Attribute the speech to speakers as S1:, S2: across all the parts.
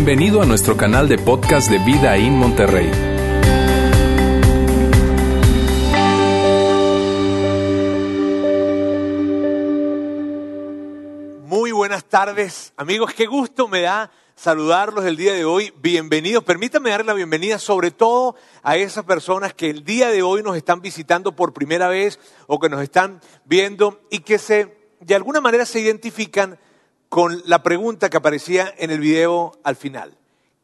S1: Bienvenido a nuestro canal de podcast de Vida en Monterrey.
S2: Muy buenas tardes, amigos. Qué gusto me da saludarlos el día de hoy. Bienvenidos. Permítanme darle la bienvenida sobre todo a esas personas que el día de hoy nos están visitando por primera vez o que nos están viendo y que se, de alguna manera se identifican con la pregunta que aparecía en el video al final.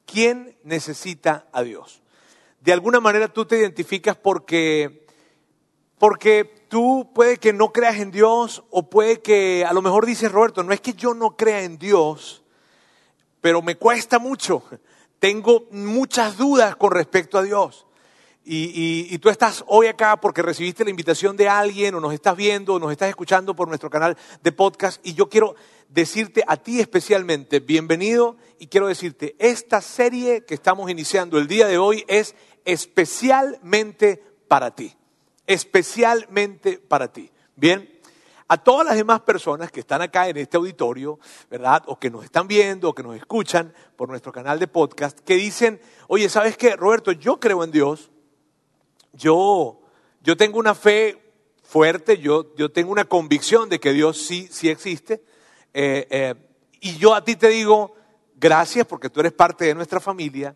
S2: ¿Quién necesita a Dios? De alguna manera tú te identificas porque, porque tú puede que no creas en Dios o puede que a lo mejor dices, Roberto, no es que yo no crea en Dios, pero me cuesta mucho. Tengo muchas dudas con respecto a Dios. Y, tú estás hoy acá porque recibiste la invitación de alguien o nos estás viendo o nos estás escuchando por nuestro canal de podcast y yo quiero decirte a ti especialmente bienvenido y quiero decirte, esta serie que estamos iniciando el día de hoy es especialmente para ti, especialmente para ti. Bien, a todas las demás personas que están acá en este auditorio, ¿verdad? O que nos están viendo o que nos escuchan por nuestro canal de podcast, que dicen, oye, ¿sabes qué, Roberto? Yo creo en Dios, yo, yo tengo una fe fuerte, yo, yo tengo una convicción de que Dios sí, sí existe, eh, eh, y yo a ti te digo, gracias porque tú eres parte de nuestra familia,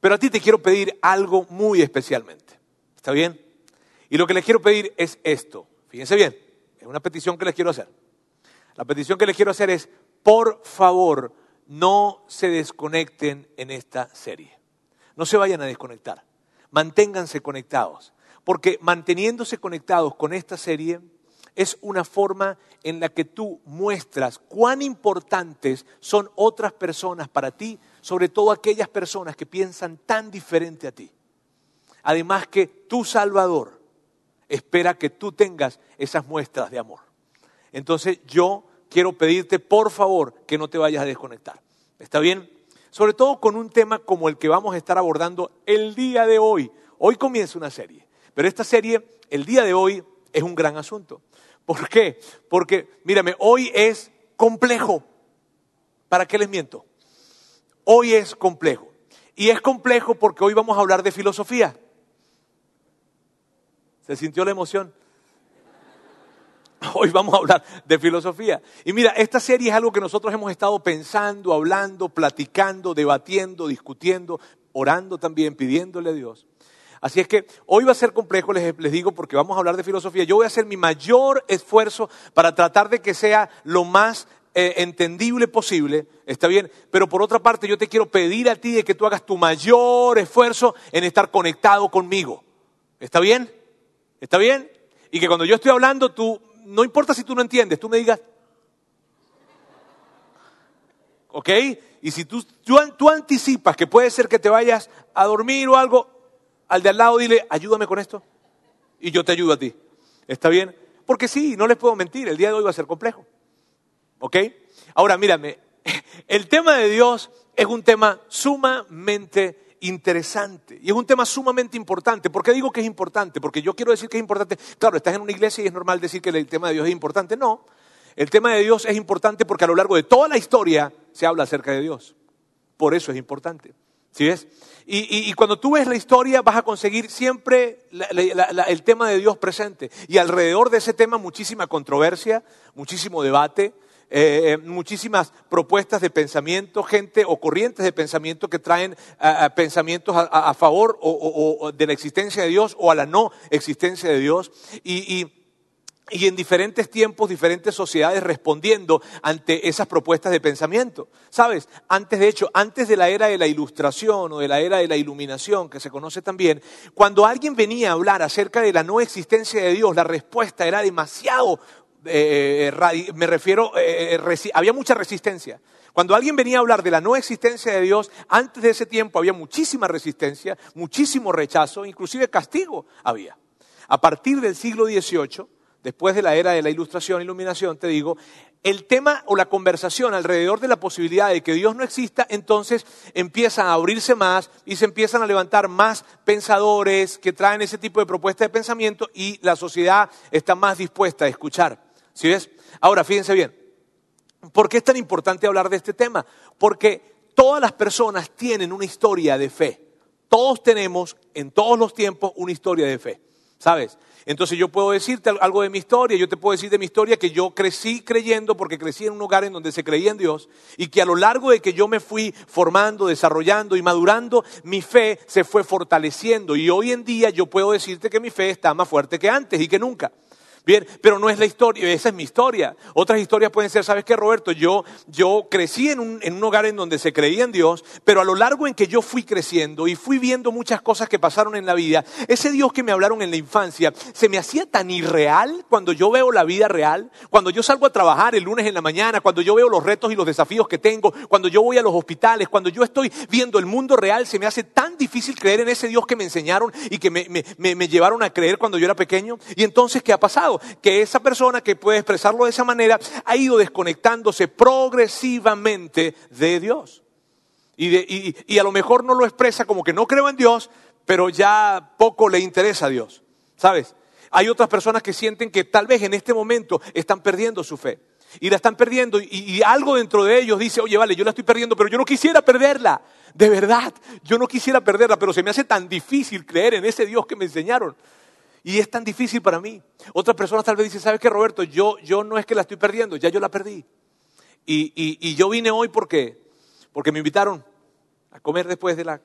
S2: pero a ti te quiero pedir algo muy especialmente. ¿Está bien? Y lo que les quiero pedir es esto. Fíjense bien, es una petición que les quiero hacer. La petición que les quiero hacer es, por favor, no se desconecten en esta serie. No se vayan a desconectar. Manténganse conectados. Porque manteniéndose conectados con esta serie, es una forma en la que tú muestras cuán importantes son otras personas para ti, sobre todo aquellas personas que piensan tan diferente a ti. Además que tu Salvador espera que tú tengas esas muestras de amor. Entonces yo quiero pedirte por favor que no te vayas a desconectar. ¿Está bien? Sobre todo con un tema como el que vamos a estar abordando el día de hoy. Hoy comienza una serie, pero esta serie, el día de hoy, es un gran asunto. ¿Por qué? Porque, mírame, hoy es complejo. ¿Para qué les miento? Hoy es complejo. Y es complejo porque hoy vamos a hablar de filosofía. ¿Se sintió la emoción? Hoy vamos a hablar de filosofía. Y mira, esta serie es algo que nosotros hemos estado pensando, hablando, platicando, debatiendo, discutiendo, orando también, pidiéndole a Dios. Así es que hoy va a ser complejo, les, digo, porque vamos a hablar de filosofía. Yo voy a hacer mi mayor esfuerzo para tratar de que sea lo más eh, entendible posible, está bien, pero por otra parte yo te quiero pedir a ti de que tú hagas tu mayor esfuerzo en estar conectado conmigo. ¿Está bien? ¿Está bien? Y que cuando yo estoy hablando, tú, no importa si tú no entiendes, tú me digas, ¿ok? Y si tú, tú anticipas que puede ser que te vayas a dormir o algo, al de al lado dile, ayúdame con esto. Y yo te ayudo a ti. ¿Está bien? Porque sí, no les puedo mentir, el día de hoy va a ser complejo. ¿Ok? Ahora, mírame, el tema de Dios es un tema sumamente interesante y es un tema sumamente importante. ¿Por qué digo que es importante? Porque yo quiero decir que es importante. Claro, estás en una iglesia y es normal decir que el tema de Dios es importante. No, el tema de Dios es importante porque a lo largo de toda la historia se habla acerca de Dios. Por eso es importante. ¿Sí ves? Y, cuando tú ves la historia vas a conseguir siempre el tema de Dios presente. Y alrededor de ese tema muchísima controversia, muchísimo debate, eh, muchísimas propuestas de pensamiento, gente o corrientes de pensamiento que traen pensamientos a, favor o, de la existencia de Dios o a la no existencia de Dios. y y en diferentes tiempos, diferentes sociedades respondiendo ante esas propuestas de pensamiento. ¿Sabes? Antes, de hecho, antes de la era de la ilustración o de la era de la iluminación, que se conoce también, cuando alguien venía a hablar acerca de la no existencia de Dios, la respuesta era demasiado, eh, eh, me refiero, eh, había mucha resistencia. Cuando alguien venía a hablar de la no existencia de Dios, antes de ese tiempo había muchísima resistencia, muchísimo rechazo, inclusive castigo había. A partir del siglo XVIII, después de la era de la ilustración, iluminación, te digo, el tema o la conversación alrededor de la posibilidad de que Dios no exista, entonces empiezan a abrirse más y se empiezan a levantar más pensadores que traen ese tipo de propuestas de pensamiento y la sociedad está más dispuesta a escuchar. Ahora, fíjense bien, ¿por qué es tan importante hablar de este tema? Porque todas las personas tienen una historia de fe. Todos tenemos en todos los tiempos una historia de fe. ¿Sabes? Entonces yo puedo decirte algo de mi historia, yo te puedo decir de mi historia que yo crecí creyendo porque crecí en un hogar en donde se creía en Dios y que a lo largo de que yo me fui formando, desarrollando y madurando, mi fe se fue fortaleciendo y hoy en día yo puedo decirte que mi fe está más fuerte que antes y que nunca. Bien, pero no es la historia, esa es mi historia. Otras historias pueden ser, ¿sabes qué, Roberto? Yo, yo crecí en un, en un hogar en donde se creía en Dios, pero a lo largo en que yo fui creciendo y fui viendo muchas cosas que pasaron en la vida, ese Dios que me hablaron en la infancia se me hacía tan irreal cuando yo veo la vida real, cuando yo salgo a trabajar el lunes en la mañana, cuando yo veo los retos y los desafíos que tengo, cuando yo voy a los hospitales, cuando yo estoy viendo el mundo real, se me hace tan difícil creer en ese Dios que me enseñaron y que me, me, me llevaron a creer cuando yo era pequeño. Y entonces, ¿qué ha pasado? Que esa persona que puede expresarlo de esa manera ha ido desconectándose progresivamente de Dios. Y, a lo mejor no lo expresa como que no creo en Dios, pero ya poco le interesa a Dios. ¿Sabes? Hay otras personas que sienten que tal vez en este momento están perdiendo su fe. Y la están perdiendo y, y, algo dentro de ellos dice, oye, vale, yo la estoy perdiendo, pero yo no quisiera perderla. De verdad, yo no quisiera perderla, pero se me hace tan difícil creer en ese Dios que me enseñaron. Y es tan difícil para mí. Otras personas tal vez dicen, ¿sabes qué, Roberto? Yo, yo no es que la estoy perdiendo, ya yo la perdí. Y, y, yo vine hoy porque, porque me invitaron a comer después de la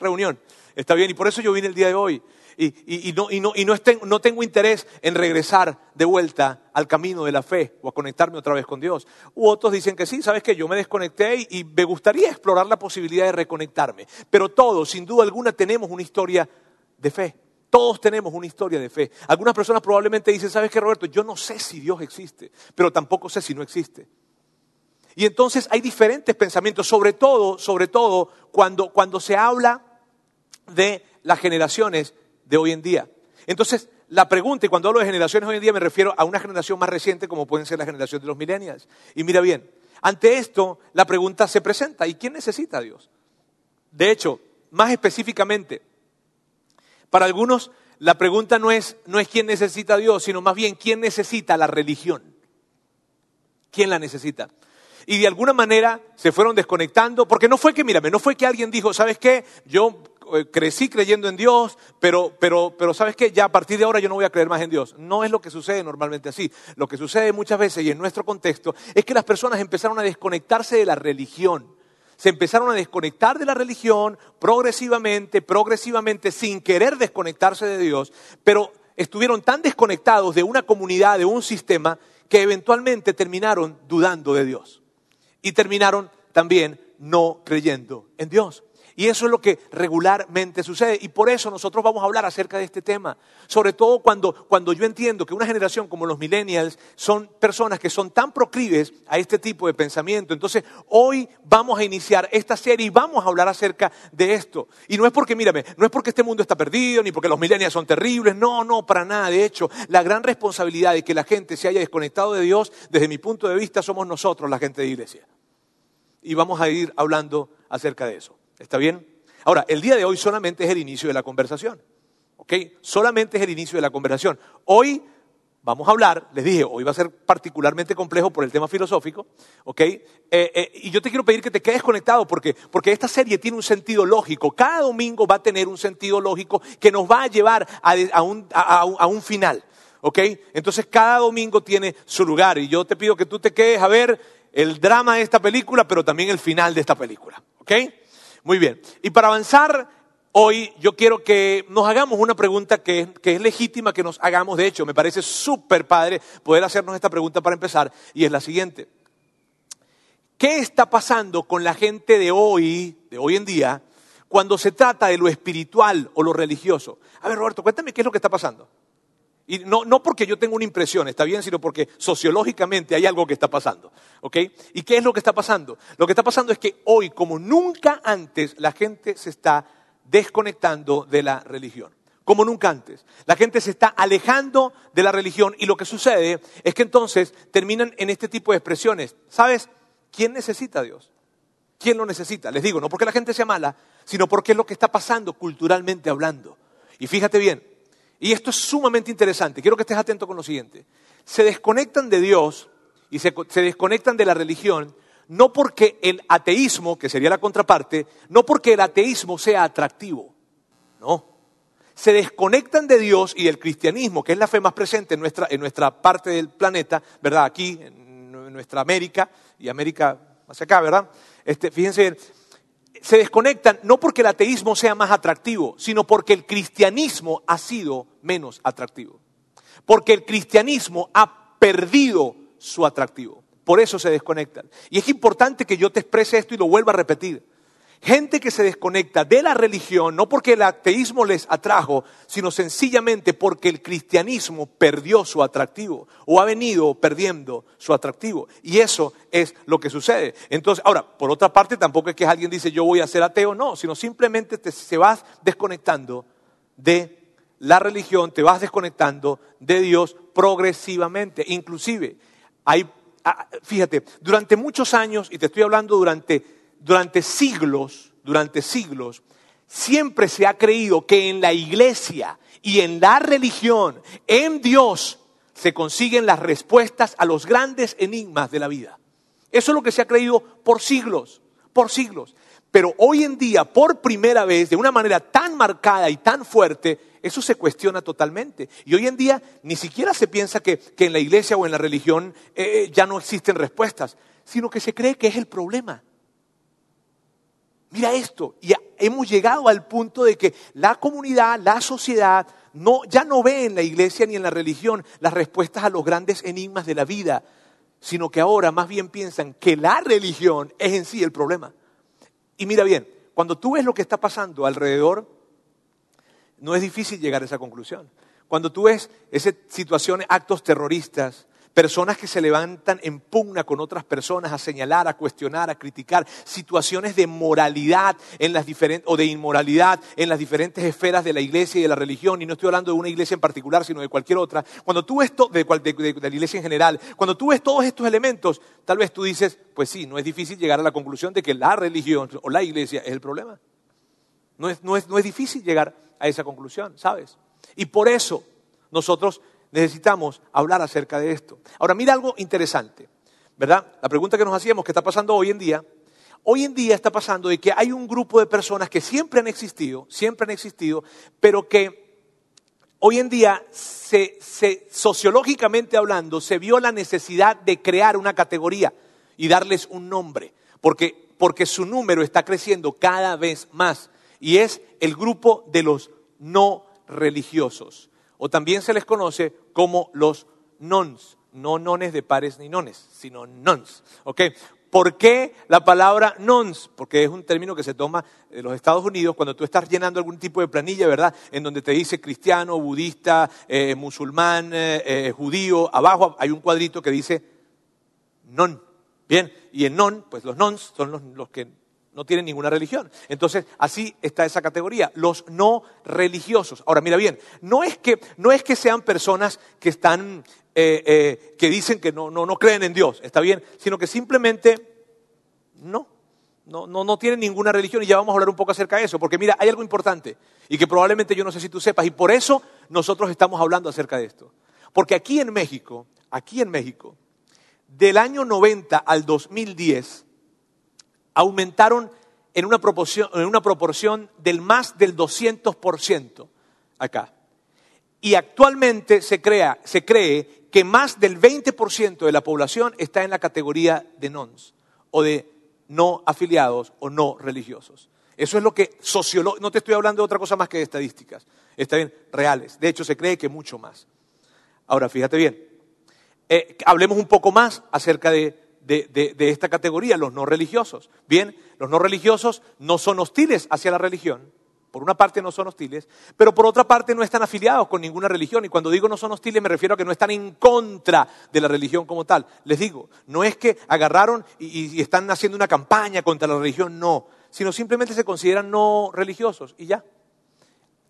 S2: reunión. Está bien, y por eso yo vine el día de hoy. Y, y, no, y, no, y no, no, tengo interés en regresar de vuelta al camino de la fe o a conectarme otra vez con Dios. U otros dicen que sí, sabes que yo me desconecté y, me gustaría explorar la posibilidad de reconectarme. Pero todos, sin duda alguna, tenemos una historia de fe. Todos tenemos una historia de fe. Algunas personas probablemente dicen, ¿sabes qué, Roberto? Yo no sé si Dios existe, pero tampoco sé si no existe. Y entonces hay diferentes pensamientos, sobre todo, sobre todo cuando, cuando se habla de las generaciones de hoy en día. Entonces, la pregunta, y cuando hablo de generaciones hoy en día me refiero a una generación más reciente como pueden ser la generación de los millennials. Y mira bien, ante esto la pregunta se presenta, ¿y quién necesita a Dios? De hecho, más específicamente, para algunos la pregunta no es, no es quién necesita a Dios, sino más bien quién necesita la religión. ¿Quién la necesita? Y de alguna manera se fueron desconectando, porque no fue que, mírame, no fue que alguien dijo, ¿sabes qué? Yo eh, crecí creyendo en Dios, pero, pero, pero ¿sabes qué? Ya a partir de ahora yo no voy a creer más en Dios. No es lo que sucede normalmente así. Lo que sucede muchas veces y en nuestro contexto es que las personas empezaron a desconectarse de la religión se empezaron a desconectar de la religión progresivamente, progresivamente, sin querer desconectarse de Dios, pero estuvieron tan desconectados de una comunidad, de un sistema, que eventualmente terminaron dudando de Dios. Y terminaron también no creyendo en Dios. Y eso es lo que regularmente sucede. Y por eso nosotros vamos a hablar acerca de este tema. Sobre todo cuando, cuando yo entiendo que una generación como los millennials son personas que son tan proclives a este tipo de pensamiento. Entonces, hoy vamos a iniciar esta serie y vamos a hablar acerca de esto. Y no es porque, mírame, no es porque este mundo está perdido, ni porque los millennials son terribles. No, no, para nada. De hecho, la gran responsabilidad de que la gente se haya desconectado de Dios, desde mi punto de vista, somos nosotros, la gente de iglesia. Y vamos a ir hablando acerca de eso. ¿Está bien? Ahora, el día de hoy solamente es el inicio de la conversación. ¿Ok? Solamente es el inicio de la conversación. Hoy vamos a hablar, les dije, hoy va a ser particularmente complejo por el tema filosófico, ¿ok? Eh, eh, y yo te quiero pedir que te quedes conectado porque, porque esta serie tiene un sentido lógico. Cada domingo va a tener un sentido lógico que nos va a llevar a, un, a un final, ¿ok? Entonces cada domingo tiene su lugar y yo te pido que tú te quedes a ver el drama de esta película, pero también el final de esta película, ¿ok? Muy bien. Y para avanzar hoy, yo quiero que nos hagamos una pregunta que, es legítima que nos hagamos. De hecho, me parece súper padre poder hacernos esta pregunta para empezar. Y es la siguiente. ¿Qué está pasando con la gente de hoy, de hoy en día, cuando se trata de lo espiritual o lo religioso? A ver, Roberto, cuéntame qué es lo que está pasando. Y no, no porque yo tenga una impresión, está bien, sino porque sociológicamente hay algo que está pasando. ¿Ok? ¿Y qué es lo que está pasando? Lo que está pasando es que hoy, como nunca antes, la gente se está desconectando de la religión. Como nunca antes. La gente se está alejando de la religión y lo que sucede es que entonces terminan en este tipo de expresiones. ¿Sabes? ¿Quién necesita a Dios? ¿Quién lo necesita? Les digo, no porque la gente sea mala, sino porque es lo que está pasando culturalmente hablando. Y fíjate bien, y esto es sumamente interesante. Quiero que estés atento con lo siguiente. Se desconectan de Dios y se, desconectan de la religión, no porque el ateísmo, que sería la contraparte, no porque el ateísmo sea atractivo, no. Se desconectan de Dios y del cristianismo, que es la fe más presente en nuestra, en nuestra parte del planeta, ¿verdad? Aquí, en nuestra América, y América hacia acá, ¿verdad? Este, fíjense, se desconectan no porque el ateísmo sea más atractivo, sino porque el cristianismo ha sido menos atractivo. Porque el cristianismo ha perdido su atractivo. Por eso se desconectan. Y es importante que yo te exprese esto y lo vuelva a repetir. Gente que se desconecta de la religión, no porque el ateísmo les atrajo, sino sencillamente porque el cristianismo perdió su atractivo o ha venido perdiendo su atractivo. Y eso es lo que sucede. Entonces, ahora, por otra parte, tampoco es que alguien dice yo voy a ser ateo, no, sino simplemente te, se vas desconectando de la religión, te vas desconectando de Dios progresivamente. Inclusive, hay Ah, fíjate, durante muchos años, y te estoy hablando durante, durante siglos, durante siglos, siempre se ha creído que en la iglesia y en la religión, en Dios, se consiguen las respuestas a los grandes enigmas de la vida. Eso es lo que se ha creído por siglos, por siglos. Pero hoy en día, por primera vez, de una manera tan marcada y tan fuerte, eso se cuestiona totalmente. Y hoy en día ni siquiera se piensa que, en la iglesia o en la religión eh, ya no existen respuestas, sino que se cree que es el problema. Mira esto, y hemos llegado al punto de que la comunidad, la sociedad, no, ya no ve en la iglesia ni en la religión las respuestas a los grandes enigmas de la vida, sino que ahora más bien piensan que la religión es en sí el problema. Y mira bien, cuando tú ves lo que está pasando alrededor, no es difícil llegar a esa conclusión. Cuando tú ves esas situaciones, actos terroristas, personas que se levantan en pugna con otras personas a señalar, a cuestionar, a criticar, situaciones de moralidad en las o de inmoralidad en las diferentes esferas de la iglesia y de la religión, y no estoy hablando de una iglesia en particular, sino de cualquier otra. Cuando tú ves de, de la iglesia en general, cuando tú ves todos estos elementos, tal vez tú dices, pues sí, no es difícil llegar a la conclusión de que la religión o la iglesia es el problema. No es, no es, no es difícil llegar a esa conclusión, ¿sabes? Y por eso nosotros necesitamos hablar acerca de esto. Ahora, mira algo interesante, ¿verdad? La pregunta que nos hacíamos, ¿qué está pasando hoy en día? Hoy en día está pasando de que hay un grupo de personas que siempre han existido, siempre han existido, pero que hoy en día, se, sociológicamente hablando, se vio la necesidad de crear una categoría y darles un nombre, porque, porque su número está creciendo cada vez más y es el grupo de los no religiosos, o también se les conoce como los nons, no nones de pares ni nones, sino nons. ¿Por qué la palabra nons? Porque es un término que se toma en los Estados Unidos cuando tú estás llenando algún tipo de planilla, ¿verdad? En donde te dice cristiano, budista, eh, musulmán, eh, eh, judío. Abajo hay un cuadrito que dice non. Bien, y en non, pues los nons son los que no tienen ninguna religión. Entonces, así está esa categoría, los no religiosos. Ahora, mira bien, no es que, no es que sean personas que están, eh, eh, que dicen que no, no, no creen en Dios, está bien, sino que simplemente no, no, no, no tienen ninguna religión y ya vamos a hablar un poco acerca de eso, porque mira, hay algo importante y que probablemente yo no sé si tú sepas y por eso nosotros estamos hablando acerca de esto. Porque aquí en México, aquí en México, del año 90 al 2010, aumentaron en una proporción, del más del 200% acá. Y actualmente se, se cree que más del 20% de la población está en la categoría de nons o de no afiliados o no religiosos. Eso es lo que sociológicamente, no te estoy hablando de otra cosa más que de estadísticas, está bien, reales. De hecho, se cree que mucho más. Ahora, fíjate bien, eh, hablemos un poco más acerca de de, esta categoría, los no religiosos. Bien, los no religiosos no son hostiles hacia la religión, por una parte no son hostiles, pero por otra parte no están afiliados con ninguna religión. Y cuando digo no son hostiles me refiero a que no están en contra de la religión como tal. Les digo, no es que agarraron y, están haciendo una campaña contra la religión, no, sino simplemente se consideran no religiosos y ya.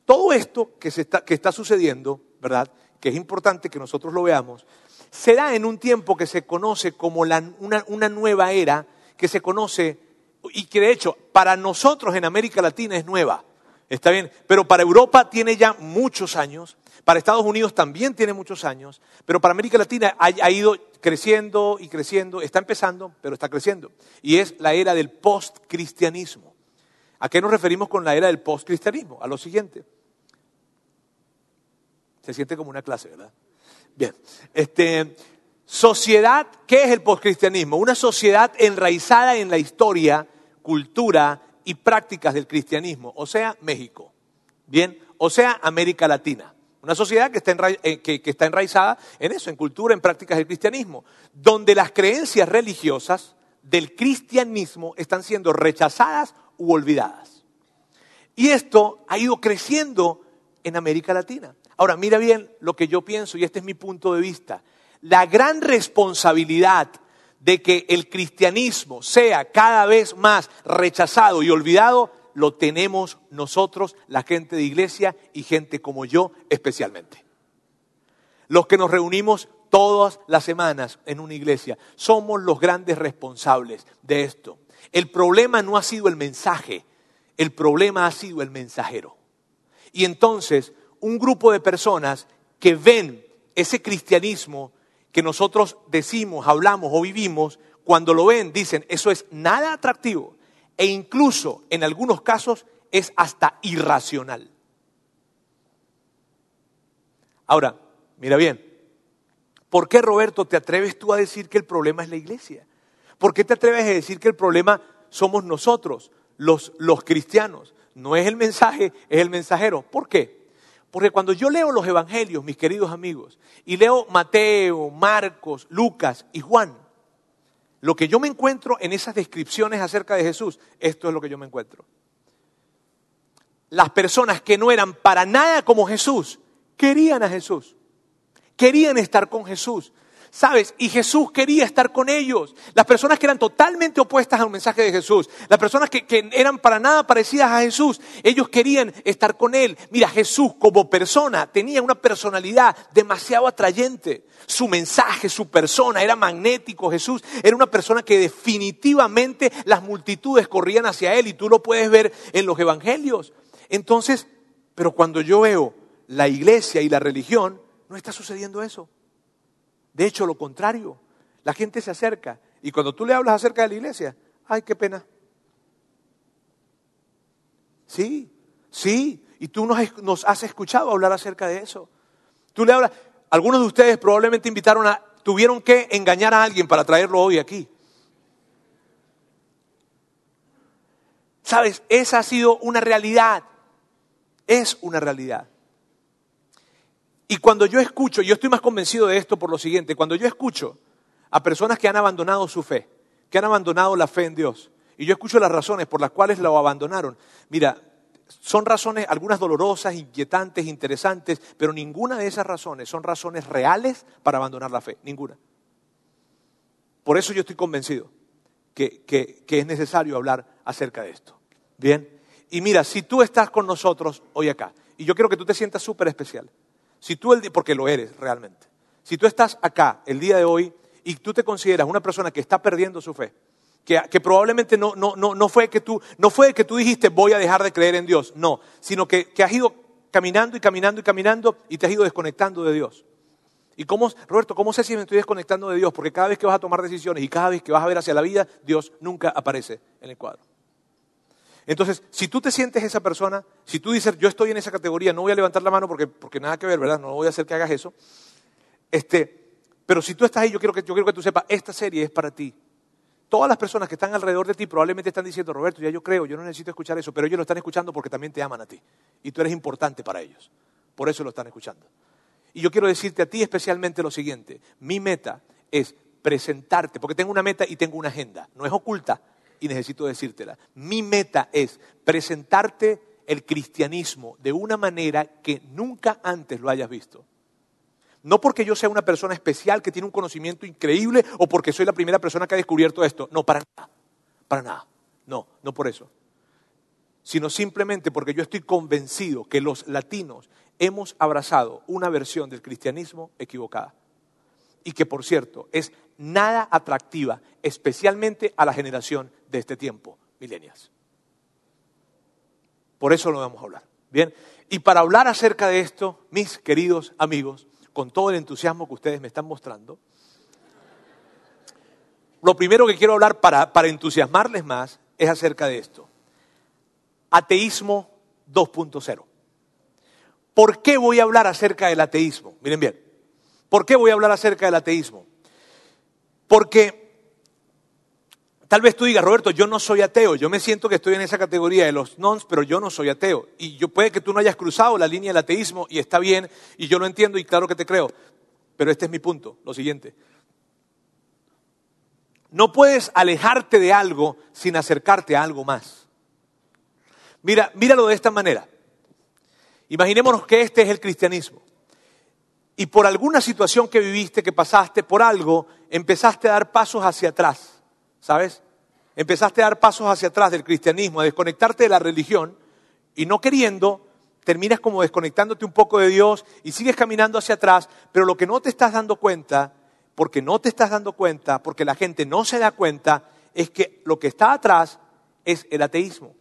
S2: Todo esto que, está, que está sucediendo, ¿verdad? Que es importante que nosotros lo veamos, se da en un tiempo que se conoce como una, nueva era, que se conoce, y que de hecho para nosotros en América Latina es nueva, está bien, pero para Europa tiene ya muchos años, Para Estados Unidos también tiene muchos años, pero para América Latina ha, ido creciendo y creciendo, está empezando, pero está creciendo. Y es la era del post-cristianismo. ¿A qué nos referimos con la era del post-cristianismo? A lo siguiente. Se siente como una clase, ¿verdad? Bien. Este, sociedad, ¿qué es el post-cristianismo? Una sociedad enraizada en la historia, cultura y prácticas del cristianismo, o sea, México. Bien, o sea, América Latina. Una sociedad que está, eh, que está, enraizada en eso, en cultura, en prácticas del cristianismo, donde las creencias religiosas del cristianismo están siendo rechazadas u olvidadas. Y esto ha ido creciendo en América Latina. Ahora, mira bien lo que yo pienso, y este es mi punto de vista. La gran responsabilidad de que el cristianismo sea cada vez más rechazado y olvidado lo tenemos nosotros, la gente de iglesia y gente como yo especialmente. Los que nos reunimos todas las semanas en una iglesia, somos los grandes responsables de esto. El problema no ha sido el mensaje, el problema ha sido el mensajero. Y entonces, un grupo de personas que ven ese cristianismo que nosotros decimos, hablamos o vivimos, cuando lo ven dicen, eso es nada atractivo, e incluso en algunos casos es hasta irracional. Ahora, mira bien, ¿por qué Roberto te atreves tú a decir que el problema es la iglesia? ¿Por qué te atreves a decir que el problema somos nosotros, los, los cristianos? No es el mensaje, es el mensajero. ¿Por qué? Porque cuando yo leo los evangelios, mis queridos amigos, y leo Mateo, Marcos, Lucas y Juan, lo que yo me encuentro en esas descripciones acerca de Jesús, esto es lo que yo me encuentro. Las personas que no eran para nada como Jesús, querían a Jesús, querían estar con Jesús, ¿Sabes? Y Jesús quería estar con ellos. Las personas que eran totalmente opuestas al mensaje de Jesús, las personas que, eran para nada parecidas a Jesús, ellos querían estar con Él. Mira, Jesús como persona tenía una personalidad demasiado atrayente. Su mensaje, su persona era magnético. Jesús era una persona que definitivamente las multitudes corrían hacia Él y tú lo puedes ver en los evangelios. Entonces, pero cuando yo veo la iglesia y la religión, no está sucediendo eso. De hecho, lo contrario, la gente se acerca y cuando tú le hablas acerca de la iglesia, ay, qué pena. Sí, sí, y tú nos, has escuchado hablar acerca de eso. Tú le hablas, algunos de ustedes probablemente invitaron a, tuvieron que engañar a alguien para traerlo hoy aquí. Sabes, esa ha sido una realidad, es una realidad. Y cuando yo escucho, yo estoy más convencido de esto por lo siguiente, cuando yo escucho a personas que han abandonado su fe, que han abandonado la fe en Dios, y yo escucho las razones por las cuales lo abandonaron, mira, son razones, algunas dolorosas, inquietantes, interesantes, pero ninguna de esas razones son razones reales para abandonar la fe, ninguna. Por eso yo estoy convencido que, que, es necesario hablar acerca de esto. Bien, y mira, si tú estás con nosotros hoy acá, y yo quiero que tú te sientas súper especial, si tú, el, porque lo eres realmente, si tú estás acá el día de hoy y tú te consideras una persona que está perdiendo su fe, que, probablemente no, no, no, no, fue que tú, no fue que tú dijiste voy a dejar de creer en Dios, no, sino que, que has ido caminando y caminando y caminando y te has ido desconectando de Dios. ¿Y cómo, Roberto, cómo sé si me estoy desconectando de Dios? Porque cada vez que vas a tomar decisiones y cada vez que vas a ver hacia la vida, Dios nunca aparece en el cuadro. Entonces, si tú te sientes esa persona, si tú dices, yo estoy en esa categoría, no voy a levantar la mano porque, porque nada que ver, ¿verdad? No voy a hacer que hagas eso. Este, pero si tú estás ahí, yo quiero, que, yo quiero que tú sepas, esta serie es para ti. Todas las personas que están alrededor de ti probablemente están diciendo, Roberto, ya yo creo, yo no necesito escuchar eso, pero ellos lo están escuchando porque también te aman a ti. Y tú eres importante para ellos. Por eso lo están escuchando. Y yo quiero decirte a ti especialmente lo siguiente. Mi meta es presentarte, porque tengo una meta y tengo una agenda. No es oculta, y necesito decírtela. Mi meta es presentarte el cristianismo de una manera que nunca antes lo hayas visto. No porque yo sea una persona especial que tiene un conocimiento increíble o porque soy la primera persona que ha descubierto esto. No, para nada. Para nada. No, no por eso. Sino simplemente porque yo estoy convencido que los latinos hemos abrazado una versión del cristianismo equivocada y que, por cierto, es nada atractiva, especialmente a la generación de este tiempo, milenias. Por eso lo vamos a hablar. Bien, y para hablar acerca de esto, mis queridos amigos, con todo el entusiasmo que ustedes me están mostrando, lo primero que quiero hablar para, para entusiasmarles más es acerca de esto. Ateísmo 2.0. ¿Por qué voy a hablar acerca del ateísmo? Miren bien, ¿por qué voy a hablar acerca del ateísmo? Porque tal vez tú digas, Roberto, yo no soy ateo, yo me siento que estoy en esa categoría de los nons, pero yo no soy ateo. Y yo puede que tú no hayas cruzado la línea del ateísmo y está bien, y yo lo entiendo y claro que te creo. Pero este es mi punto, lo siguiente. No puedes alejarte de algo sin acercarte a algo más. Mira, míralo de esta manera. Imaginémonos que este es el cristianismo. Y por alguna situación que viviste, que pasaste por algo, empezaste a dar pasos hacia atrás, ¿sabes? Empezaste a dar pasos hacia atrás del cristianismo, a desconectarte de la religión y no queriendo, terminas como desconectándote un poco de Dios y sigues caminando hacia atrás, pero lo que no te estás dando cuenta, porque no te estás dando cuenta, porque la gente no se da cuenta, es que lo que está atrás es el ateísmo.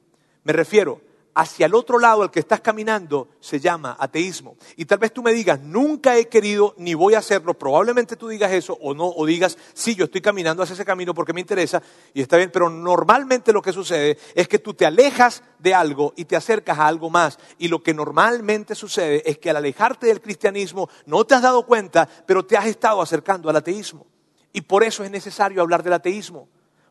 S2: Me refiero, hacia el otro lado al que estás caminando se llama ateísmo. Y tal vez tú me digas, nunca he querido ni voy a hacerlo. Probablemente tú digas eso o no, o digas, sí, yo estoy caminando hacia ese camino porque me interesa y está bien, pero normalmente lo que sucede es que tú te alejas de algo y te acercas a algo más. Y lo que normalmente sucede es que al alejarte del cristianismo no te has dado cuenta, pero te has estado acercando al ateísmo. Y por eso es necesario hablar del ateísmo.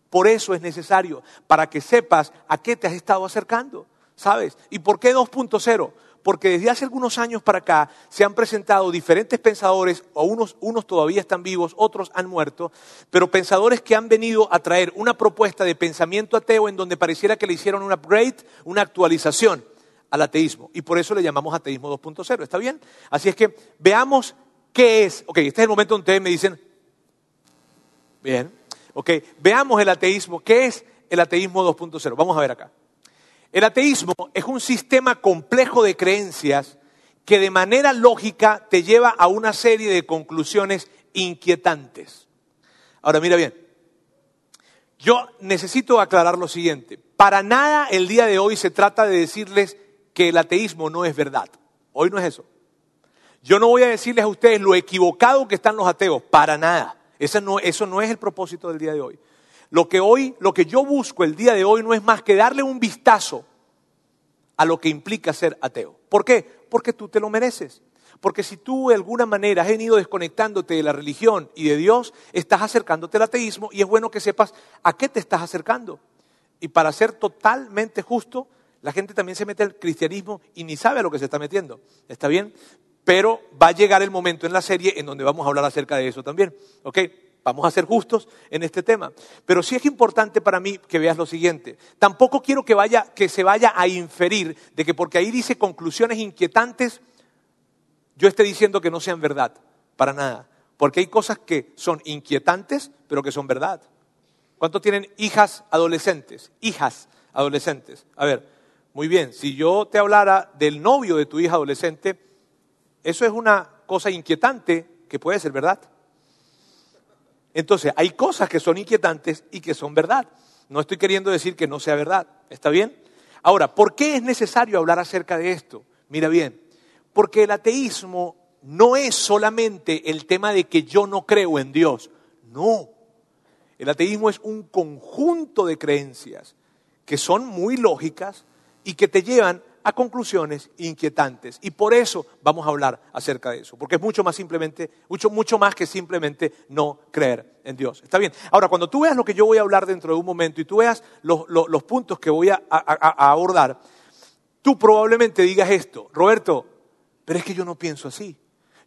S2: Por eso es necesario, para que sepas a qué te has estado acercando. ¿Sabes? ¿Y por qué 2.0? Porque desde hace algunos años para acá se han presentado diferentes pensadores, o unos, unos todavía están vivos, otros han muerto, pero pensadores que han venido a traer una propuesta de pensamiento ateo en donde pareciera que le hicieron un upgrade, una actualización al ateísmo. Y por eso le llamamos ateísmo 2.0. ¿Está bien? Así es que veamos qué es. Ok, este es el momento donde ustedes me dicen, bien, ok, veamos el ateísmo. ¿Qué es el ateísmo 2.0? Vamos a ver acá. El ateísmo es un sistema complejo de creencias que de manera lógica te lleva a una serie de conclusiones inquietantes. Ahora mira bien, yo necesito aclarar lo siguiente. Para nada el día de hoy se trata de decirles que el ateísmo no es verdad. Hoy no es eso. Yo no voy a decirles a ustedes lo equivocado que están los ateos, para nada. Eso no, eso no es el propósito del día de hoy. Lo que hoy, lo que yo busco el día de hoy no es más que darle un vistazo a lo que implica ser ateo. ¿Por qué? Porque tú te lo mereces. Porque si tú de alguna manera has venido desconectándote de la religión y de Dios, estás acercándote al ateísmo y es bueno que sepas a qué te estás acercando. Y para ser totalmente justo, la gente también se mete al cristianismo y ni sabe a lo que se está metiendo. ¿Está bien? Pero va a llegar el momento en la serie en donde vamos a hablar acerca de eso también. ¿Ok? Vamos a ser justos en este tema. Pero sí es importante para mí que veas lo siguiente. Tampoco quiero que, vaya, que se vaya a inferir de que porque ahí dice conclusiones inquietantes, yo esté diciendo que no sean verdad. Para nada. Porque hay cosas que son inquietantes, pero que son verdad. ¿Cuántos tienen hijas adolescentes? Hijas adolescentes. A ver, muy bien, si yo te hablara del novio de tu hija adolescente, eso es una cosa inquietante que puede ser verdad. Entonces, hay cosas que son inquietantes y que son verdad. No estoy queriendo decir que no sea verdad. ¿Está bien? Ahora, ¿por qué es necesario hablar acerca de esto? Mira bien, porque el ateísmo no es solamente el tema de que yo no creo en Dios. No. El ateísmo es un conjunto de creencias que son muy lógicas y que te llevan a conclusiones inquietantes. Y por eso vamos a hablar acerca de eso, porque es mucho más simplemente, mucho, mucho más que simplemente no creer en Dios. ¿Está bien? Ahora, cuando tú veas lo que yo voy a hablar dentro de un momento y tú veas los, los puntos que voy a, a abordar, tú probablemente digas esto, Roberto, pero es que yo no pienso así.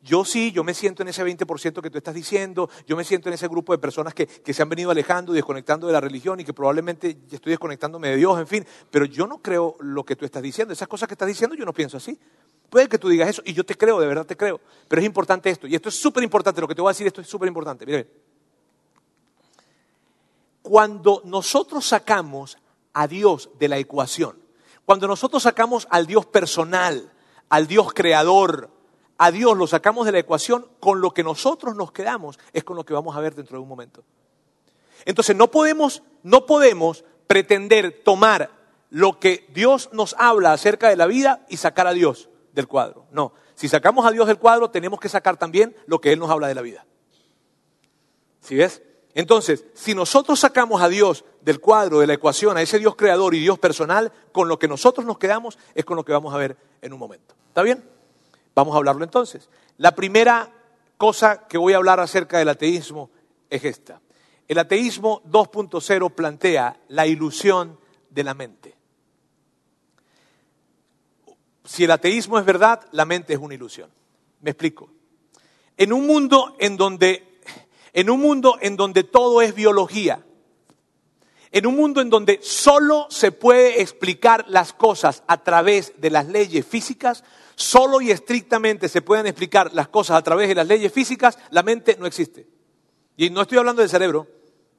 S2: Yo sí, yo me siento en ese 20% que tú estás diciendo, yo me siento en ese grupo de personas que, se han venido alejando y desconectando de la religión y que probablemente estoy desconectándome de Dios, en fin, pero yo no creo lo que tú estás diciendo, esas cosas que estás diciendo yo no pienso así. Puede que tú digas eso y yo te creo, de verdad te creo, pero es importante esto, y esto es súper importante, lo que te voy a decir, esto es súper importante. Mire, cuando nosotros sacamos a Dios de la ecuación, cuando nosotros sacamos al Dios personal, al Dios creador, a Dios lo sacamos de la ecuación, con lo que nosotros nos quedamos es con lo que vamos a ver dentro de un momento. Entonces no podemos, no podemos pretender tomar lo que Dios nos habla acerca de la vida y sacar a Dios del cuadro. No, si sacamos a Dios del cuadro, tenemos que sacar también lo que Él nos habla de la vida. ¿Sí ves? Entonces, si nosotros sacamos a Dios del cuadro, de la ecuación, a ese Dios creador y Dios personal, con lo que nosotros nos quedamos es con lo que vamos a ver en un momento. ¿Está bien? Vamos a hablarlo entonces. La primera cosa que voy a hablar acerca del ateísmo es esta. El ateísmo 2.0 plantea la ilusión de la mente. Si el ateísmo es verdad, la mente es una ilusión. Me explico. En un mundo en donde en un mundo en donde todo es biología, en un mundo en donde solo se puede explicar las cosas a través de las leyes físicas, solo y estrictamente se pueden explicar las cosas a través de las leyes físicas, la mente no existe. Y no estoy hablando del cerebro,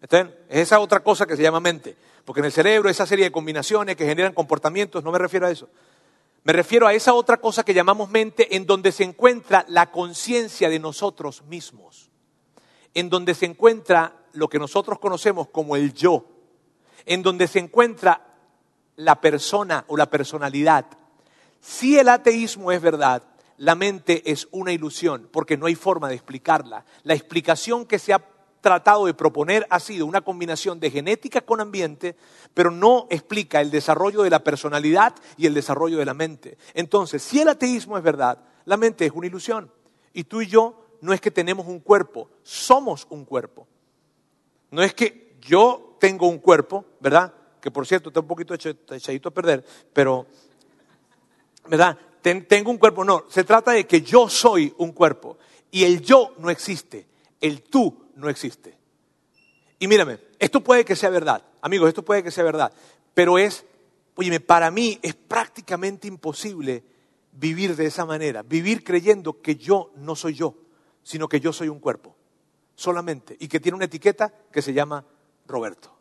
S2: es esa otra cosa que se llama mente, porque en el cerebro esa serie de combinaciones que generan comportamientos, no me refiero a eso. Me refiero a esa otra cosa que llamamos mente en donde se encuentra la conciencia de nosotros mismos en donde se encuentra lo que nosotros conocemos como el yo, en donde se encuentra la persona o la personalidad. Si el ateísmo es verdad, la mente es una ilusión, porque no hay forma de explicarla. La explicación que se ha tratado de proponer ha sido una combinación de genética con ambiente, pero no explica el desarrollo de la personalidad y el desarrollo de la mente. Entonces, si el ateísmo es verdad, la mente es una ilusión. Y tú y yo no es que tenemos un cuerpo, somos un cuerpo. No es que yo tengo un cuerpo, ¿verdad? Que por cierto está un poquito echadito a perder, pero, ¿verdad? tengo un cuerpo, no, se trata de que yo soy un cuerpo y el yo no existe, el tú no existe. Y mírame, esto puede que sea verdad, amigos, esto puede que sea verdad, pero es, oye, para mí es prácticamente imposible vivir de esa manera, vivir creyendo que yo no soy yo sino que yo soy un cuerpo, solamente, y que tiene una etiqueta que se llama Roberto.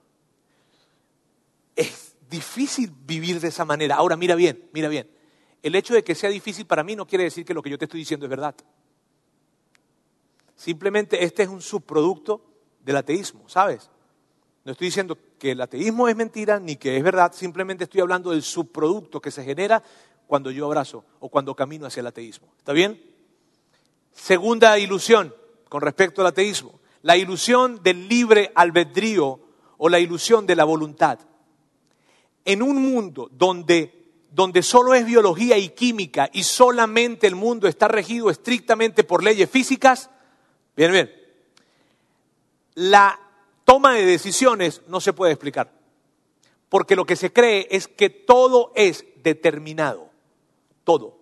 S2: Es difícil vivir de esa manera. Ahora, mira bien, mira bien. El hecho de que sea difícil para mí no quiere decir que lo que yo te estoy diciendo es verdad. Simplemente este es un subproducto del ateísmo, ¿sabes? No estoy diciendo que el ateísmo es mentira ni que es verdad, simplemente estoy hablando del subproducto que se genera cuando yo abrazo o cuando camino hacia el ateísmo. ¿Está bien? Segunda ilusión con respecto al ateísmo, la ilusión del libre albedrío o la ilusión de la voluntad. En un mundo donde, donde solo es biología y química y solamente el mundo está regido estrictamente por leyes físicas, bien, bien, la toma de decisiones no se puede explicar. Porque lo que se cree es que todo es determinado. Todo.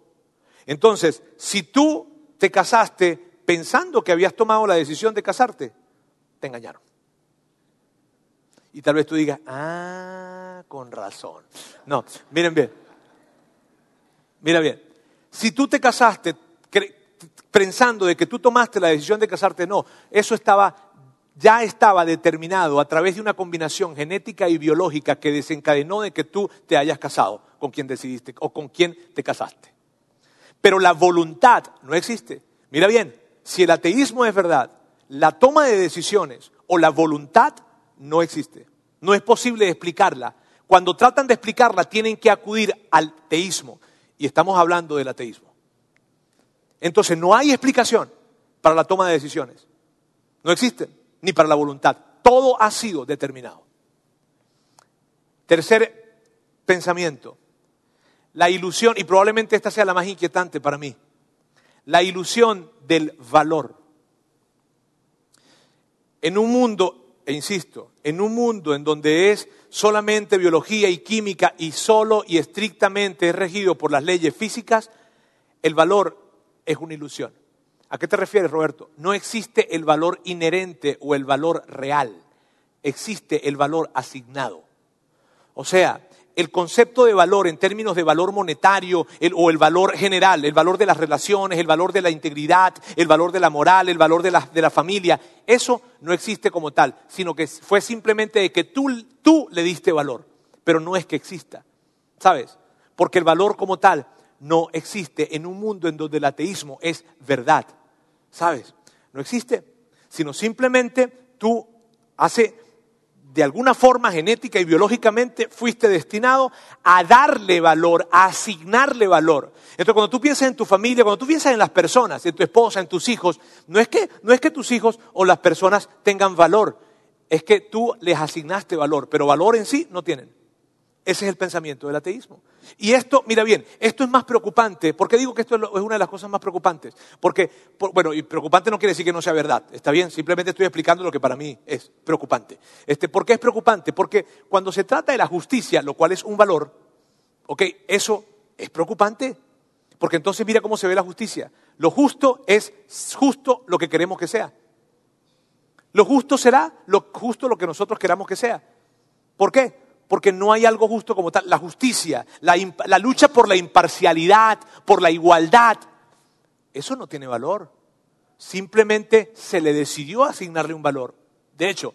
S2: Entonces, si tú te casaste pensando que habías tomado la decisión de casarte, te engañaron. Y tal vez tú digas, ah, con razón. No, miren bien. Mira bien. Si tú te casaste pensando de que tú tomaste la decisión de casarte, no, eso estaba ya estaba determinado a través de una combinación genética y biológica que desencadenó de que tú te hayas casado con quien decidiste o con quien te casaste. Pero la voluntad no existe. Mira bien, si el ateísmo es verdad, la toma de decisiones o la voluntad no existe. No es posible explicarla. Cuando tratan de explicarla tienen que acudir al teísmo. Y estamos hablando del ateísmo. Entonces no hay explicación para la toma de decisiones. No existe, ni para la voluntad. Todo ha sido determinado. Tercer pensamiento la ilusión, y probablemente esta sea la más inquietante para mí, la ilusión del valor. En un mundo, e insisto, en un mundo en donde es solamente biología y química y solo y estrictamente es regido por las leyes físicas, el valor es una ilusión. ¿A qué te refieres, Roberto? No existe el valor inherente o el valor real, existe el valor asignado. O sea, el concepto de valor en términos de valor monetario o el valor general, el valor de las relaciones, el valor de la integridad, el valor de la moral, el valor de la, de la familia, eso no existe como tal, sino que fue simplemente de que tú, tú le diste valor, pero no es que exista, ¿sabes? Porque el valor como tal no existe en un mundo en donde el ateísmo es verdad, ¿sabes? No existe, sino simplemente tú hace de alguna forma genética y biológicamente fuiste destinado a darle valor, a asignarle valor. Entonces, cuando tú piensas en tu familia, cuando tú piensas en las personas, en tu esposa, en tus hijos, no es que, no es que tus hijos o las personas tengan valor, es que tú les asignaste valor, pero valor en sí no tienen. Ese es el pensamiento del ateísmo. Y esto, mira bien, esto es más preocupante. ¿Por qué digo que esto es una de las cosas más preocupantes? Porque, bueno, y preocupante no quiere decir que no sea verdad, está bien, simplemente estoy explicando lo que para mí es preocupante. Este, ¿Por qué es preocupante? Porque cuando se trata de la justicia, lo cual es un valor, ok, eso es preocupante. Porque entonces mira cómo se ve la justicia. Lo justo es justo lo que queremos que sea. Lo justo será lo justo lo que nosotros queramos que sea. ¿Por qué? Porque no hay algo justo como tal. La justicia, la, lucha por la imparcialidad, por la igualdad, eso no tiene valor. Simplemente se le decidió asignarle un valor. De hecho,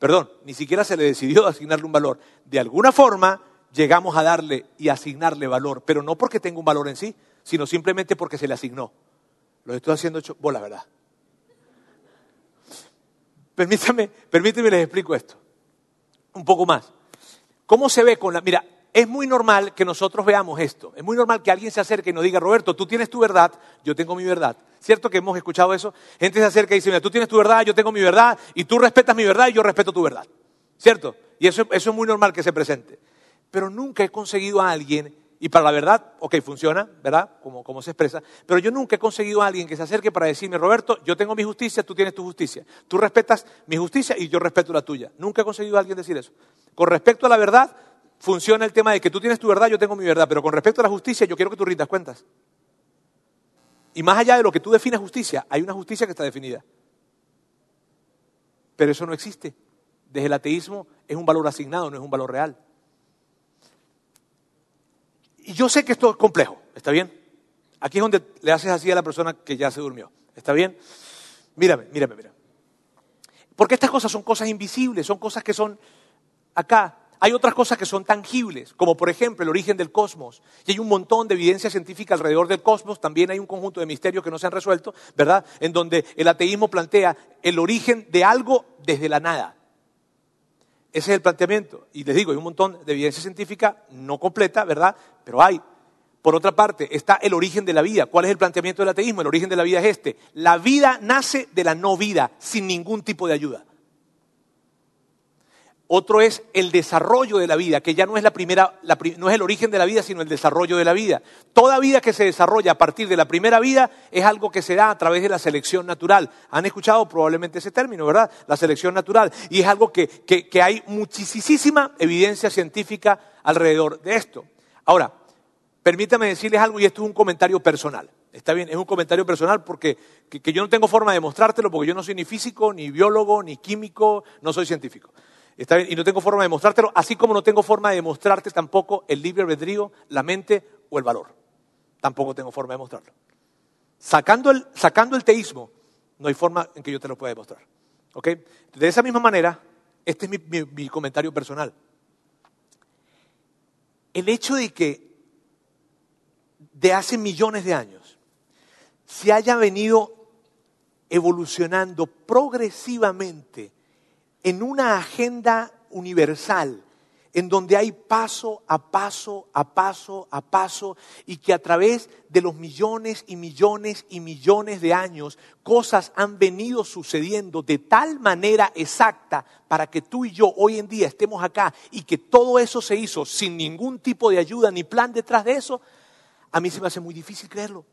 S2: perdón, ni siquiera se le decidió asignarle un valor. De alguna forma llegamos a darle y asignarle valor, pero no porque tenga un valor en sí, sino simplemente porque se le asignó. Lo estoy haciendo hecho, vos la verdad. Permítame, permíteme les explico esto. Un poco más. ¿Cómo se ve con la... Mira, es muy normal que nosotros veamos esto. Es muy normal que alguien se acerque y nos diga, Roberto, tú tienes tu verdad, yo tengo mi verdad. ¿Cierto que hemos escuchado eso? Gente se acerca y dice, mira, tú tienes tu verdad, yo tengo mi verdad, y tú respetas mi verdad y yo respeto tu verdad. ¿Cierto? Y eso, es muy normal que se presente. Pero nunca he conseguido a alguien, y para la verdad, ok, funciona, ¿verdad? Como, como se expresa, pero yo nunca he conseguido a alguien que se acerque para decirme, Roberto, yo tengo mi justicia, tú tienes tu justicia. Tú respetas mi justicia y yo respeto la tuya. Nunca he conseguido a alguien decir eso. Con respecto a la verdad, funciona el tema de que tú tienes tu verdad, yo tengo mi verdad, pero con respecto a la justicia, yo quiero que tú rindas cuentas. Y más allá de lo que tú defines justicia, hay una justicia que está definida. Pero eso no existe. Desde el ateísmo es un valor asignado, no es un valor real. Y yo sé que esto es complejo, ¿está bien? Aquí es donde le haces así a la persona que ya se durmió, ¿está bien? Mírame, mírame, mírame. Porque estas cosas son cosas invisibles, son cosas que son acá. Hay otras cosas que son tangibles, como por ejemplo el origen del cosmos. Y hay un montón de evidencia científica alrededor del cosmos. También hay un conjunto de misterios que no se han resuelto, ¿verdad? En donde el ateísmo plantea el origen de algo desde la nada. Ese es el planteamiento. Y les digo, hay un montón de evidencia científica no completa, ¿verdad? Pero hay. Por otra parte, está el origen de la vida. ¿Cuál es el planteamiento del ateísmo? El origen de la vida es este. La vida nace de la no vida, sin ningún tipo de ayuda. Otro es el desarrollo de la vida, que ya no es, la primera, no es el origen de la vida, sino el desarrollo de la vida. Toda vida que se desarrolla a partir de la primera vida es algo que se da a través de la selección natural. Han escuchado probablemente ese término, ¿verdad? La selección natural. Y es algo que, hay muchísima evidencia científica alrededor de esto. Ahora, permítame decirles algo y esto es un comentario personal. Está bien, es un comentario personal porque que yo no tengo forma de mostrártelo porque yo no soy ni físico, ni biólogo, ni químico, no soy científico. Y no tengo forma de mostrártelo, así como no tengo forma de mostrarte tampoco el libre albedrío, la mente o el valor. Tampoco tengo forma de mostrarlo. Sacando el, sacando el teísmo, no hay forma en que yo te lo pueda demostrar. De esa misma manera, este es mi, mi comentario personal. El hecho de que de hace millones de años se haya venido evolucionando progresivamente en una agenda universal en donde hay paso a paso, a paso, a paso, y que a través de los millones y millones y millones de años cosas han venido sucediendo de tal manera exacta para que tú y yo hoy en día estemos acá y que todo eso se hizo sin ningún tipo de ayuda ni plan detrás de eso, a mí se me hace muy difícil creerlo.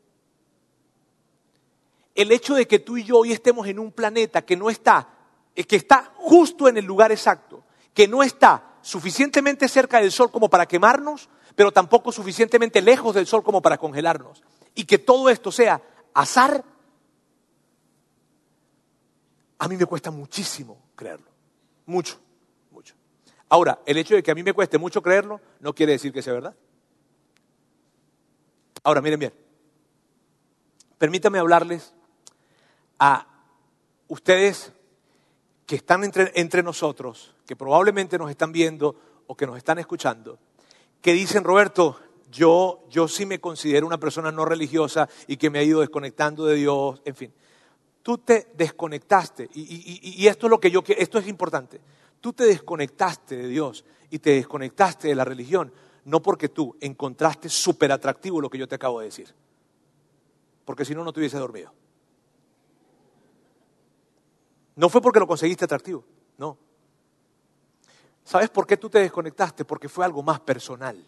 S2: El hecho de que tú y yo hoy estemos en un planeta que no está que está justo en el lugar exacto, que no está suficientemente cerca del sol como para quemarnos, pero tampoco suficientemente lejos del sol como para congelarnos. Y que todo esto sea azar, a mí me cuesta muchísimo creerlo. Mucho, mucho. Ahora, el hecho de que a mí me cueste mucho creerlo no quiere decir que sea verdad. Ahora, miren bien. Permítame hablarles a ustedes que están entre, nosotros, que probablemente nos están viendo o que nos están escuchando, que dicen, Roberto, yo, yo sí me considero una persona no religiosa y que me ha ido desconectando de Dios, en fin. Tú te desconectaste y, esto es lo que yo esto es importante. Tú te desconectaste de Dios y te desconectaste de la religión, no porque tú encontraste súper atractivo lo que yo te acabo de decir, porque si no, no te hubiese dormido. No fue porque lo conseguiste atractivo, no. ¿Sabes por qué tú te desconectaste? Porque fue algo más personal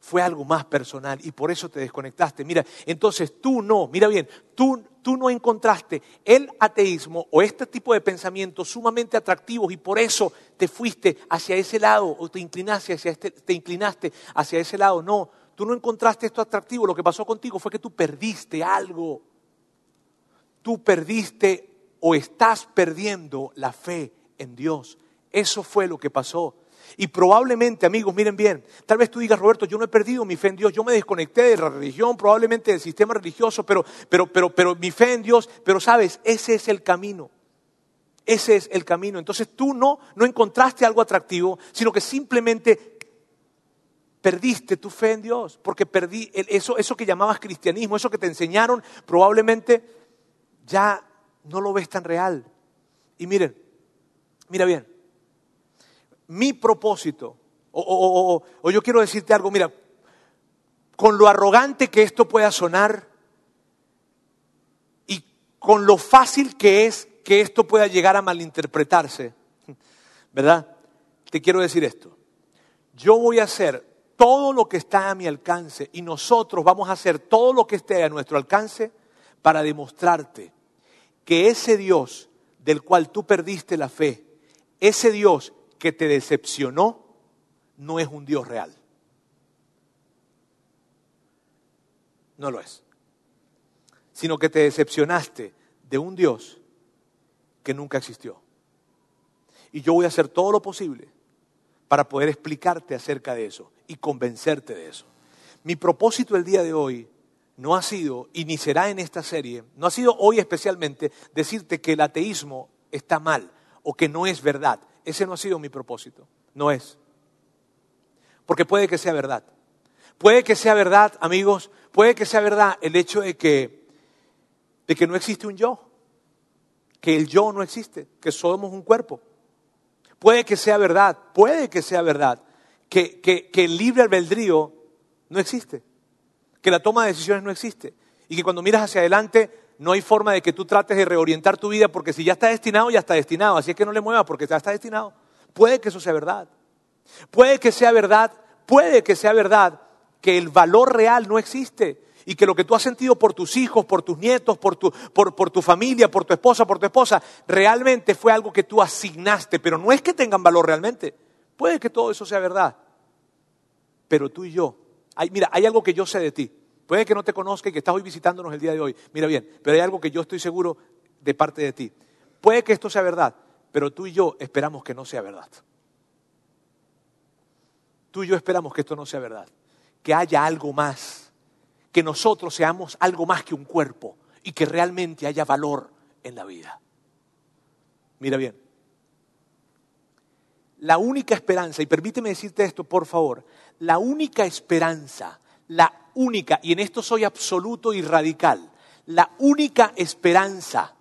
S2: fue algo más personal y por eso te desconectaste. Mira, entonces tú no, mira bien, tú, tú no encontraste el ateísmo o este tipo de pensamientos sumamente atractivos y por eso te fuiste hacia ese lado o te inclinaste hacia, este, te inclinaste hacia ese lado. No, tú no encontraste esto atractivo. Lo que pasó contigo fue que tú perdiste algo. Tú perdiste o estás perdiendo la fe en Dios. Eso fue lo que pasó. Y probablemente, amigos, miren bien, tal vez tú digas, Roberto, yo no he perdido mi fe en Dios, yo me desconecté de la religión, probablemente del sistema religioso, pero, pero, pero, pero mi fe en Dios, pero sabes, ese es el camino. Ese es el camino. Entonces tú no, no encontraste algo atractivo, sino que simplemente perdiste tu fe en Dios, porque perdí eso, eso que llamabas cristianismo, eso que te enseñaron, probablemente ya no lo ves tan real. Y miren, mira bien, mi propósito, o, yo quiero decirte algo, mira, con lo arrogante que esto pueda sonar y con lo fácil que es que esto pueda llegar a malinterpretarse, ¿verdad? Te quiero decir esto. Yo voy a hacer todo lo que está a mi alcance y nosotros vamos a hacer todo lo que esté a nuestro alcance para demostrarte que ese Dios del cual tú perdiste la fe, ese Dios que te decepcionó no es un Dios real. No lo es. Sino que te decepcionaste de un Dios que nunca existió. Y yo voy a hacer todo lo posible para poder explicarte acerca de eso y convencerte de eso. Mi propósito el día de hoy no ha sido, y ni será en esta serie, no ha sido hoy especialmente decirte que el ateísmo está mal o que no es verdad. Ese no ha sido mi propósito. No es. Porque puede que sea verdad. Puede que sea verdad, amigos, puede que sea verdad el hecho de que, de que no existe un yo. Que el yo no existe, que somos un cuerpo. Puede que sea verdad, puede que sea verdad que, que el libre albedrío no existe. Que la toma de decisiones no existe. Y que cuando miras hacia adelante no hay forma de que tú trates de reorientar tu vida porque si ya está destinado, ya está destinado. Así es que no le muevas porque ya está destinado. Puede que eso sea verdad. Puede que sea verdad, puede que sea verdad que el valor real no existe y que lo que tú has sentido por tus hijos, por tus nietos, por tu, por, por tu familia, por tu esposa, por tu esposa, realmente fue algo que tú asignaste, pero no es que tengan valor realmente. Puede que todo eso sea verdad, pero tú y yo, mira, hay algo que yo sé de ti. Puede que no te conozca y que estás hoy visitándonos el día de hoy. Mira bien, pero hay algo que yo estoy seguro de parte de ti. Puede que esto sea verdad, pero tú y yo esperamos que no sea verdad. Tú y yo esperamos que esto no sea verdad. Que haya algo más. Que nosotros seamos algo más que un cuerpo y que realmente haya valor en la vida. Mira bien. La única esperanza, y permíteme decirte esto, por favor, la única esperanza, la única, y en esto soy absoluto y radical, la única esperanza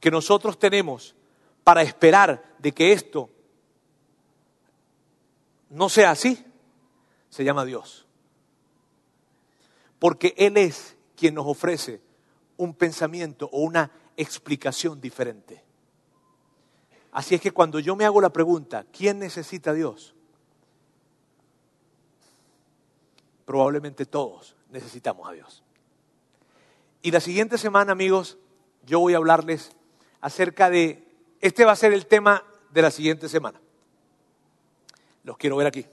S2: que nosotros tenemos para esperar de que esto no sea así, se llama Dios. Porque Él es quien nos ofrece un pensamiento o una explicación diferente. Así es que cuando yo me hago la pregunta, ¿quién necesita a Dios? Probablemente todos necesitamos a Dios. Y la siguiente semana, amigos, yo voy a hablarles acerca de, este va a ser el tema de la siguiente semana. Los quiero ver aquí.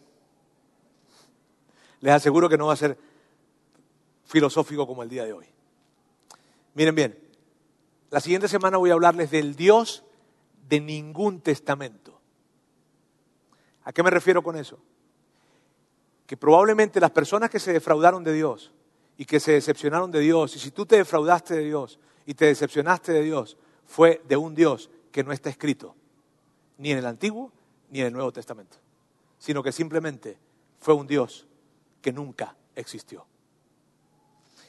S2: Les aseguro que no va a ser filosófico como el día de hoy. Miren bien, la siguiente semana voy a hablarles del Dios de ningún testamento. ¿A qué me refiero con eso? Que probablemente las personas que se defraudaron de Dios y que se decepcionaron de Dios, y si tú te defraudaste de Dios y te decepcionaste de Dios, fue de un Dios que no está escrito, ni en el Antiguo ni en el Nuevo Testamento, sino que simplemente fue un Dios que nunca existió.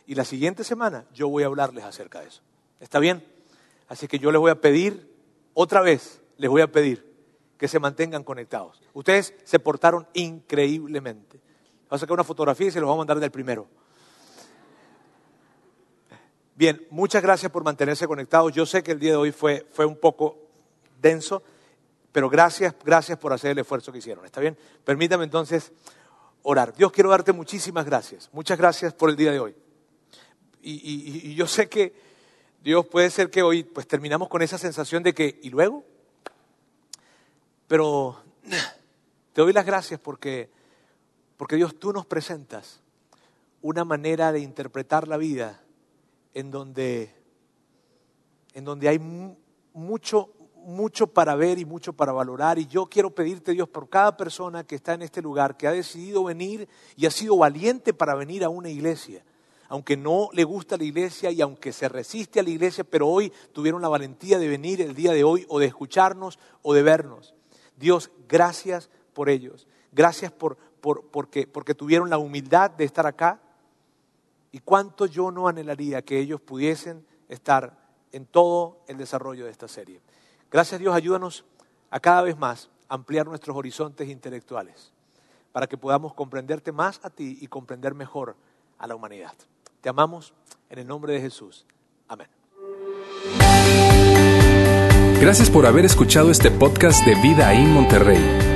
S2: Y la siguiente semana yo voy a hablarles acerca de eso. ¿Está bien? Así que yo les voy a pedir, otra vez, les voy a pedir que se mantengan conectados. Ustedes se portaron increíblemente. Vamos a sacar una fotografía y se los vamos a mandar del primero. Bien, muchas gracias por mantenerse conectados. Yo sé que el día de hoy fue, fue un poco denso, pero gracias, gracias por hacer el esfuerzo que hicieron. ¿Está bien? Permítame entonces orar. Dios, quiero darte muchísimas gracias. Muchas gracias por el día de hoy. Y, y yo sé que Dios puede ser que hoy pues terminamos con esa sensación de que, ¿y luego? Pero te doy las gracias porque, porque Dios, tú nos presentas una manera de interpretar la vida en donde, en donde hay mucho, mucho para ver y mucho para valorar. Y yo quiero pedirte, Dios, por cada persona que está en este lugar, que ha decidido venir y ha sido valiente para venir a una iglesia, aunque no le gusta la iglesia y aunque se resiste a la iglesia, pero hoy tuvieron la valentía de venir el día de hoy o de escucharnos o de vernos. Dios, gracias por ellos. Gracias por, porque, porque tuvieron la humildad de estar acá. Y cuánto yo no anhelaría que ellos pudiesen estar en todo el desarrollo de esta serie. Gracias Dios, ayúdanos a cada vez más ampliar nuestros horizontes intelectuales para que podamos comprenderte más a ti y comprender mejor a la humanidad. Te amamos en el nombre de Jesús. Amén.
S1: Gracias por haber escuchado este podcast de Vida en Monterrey.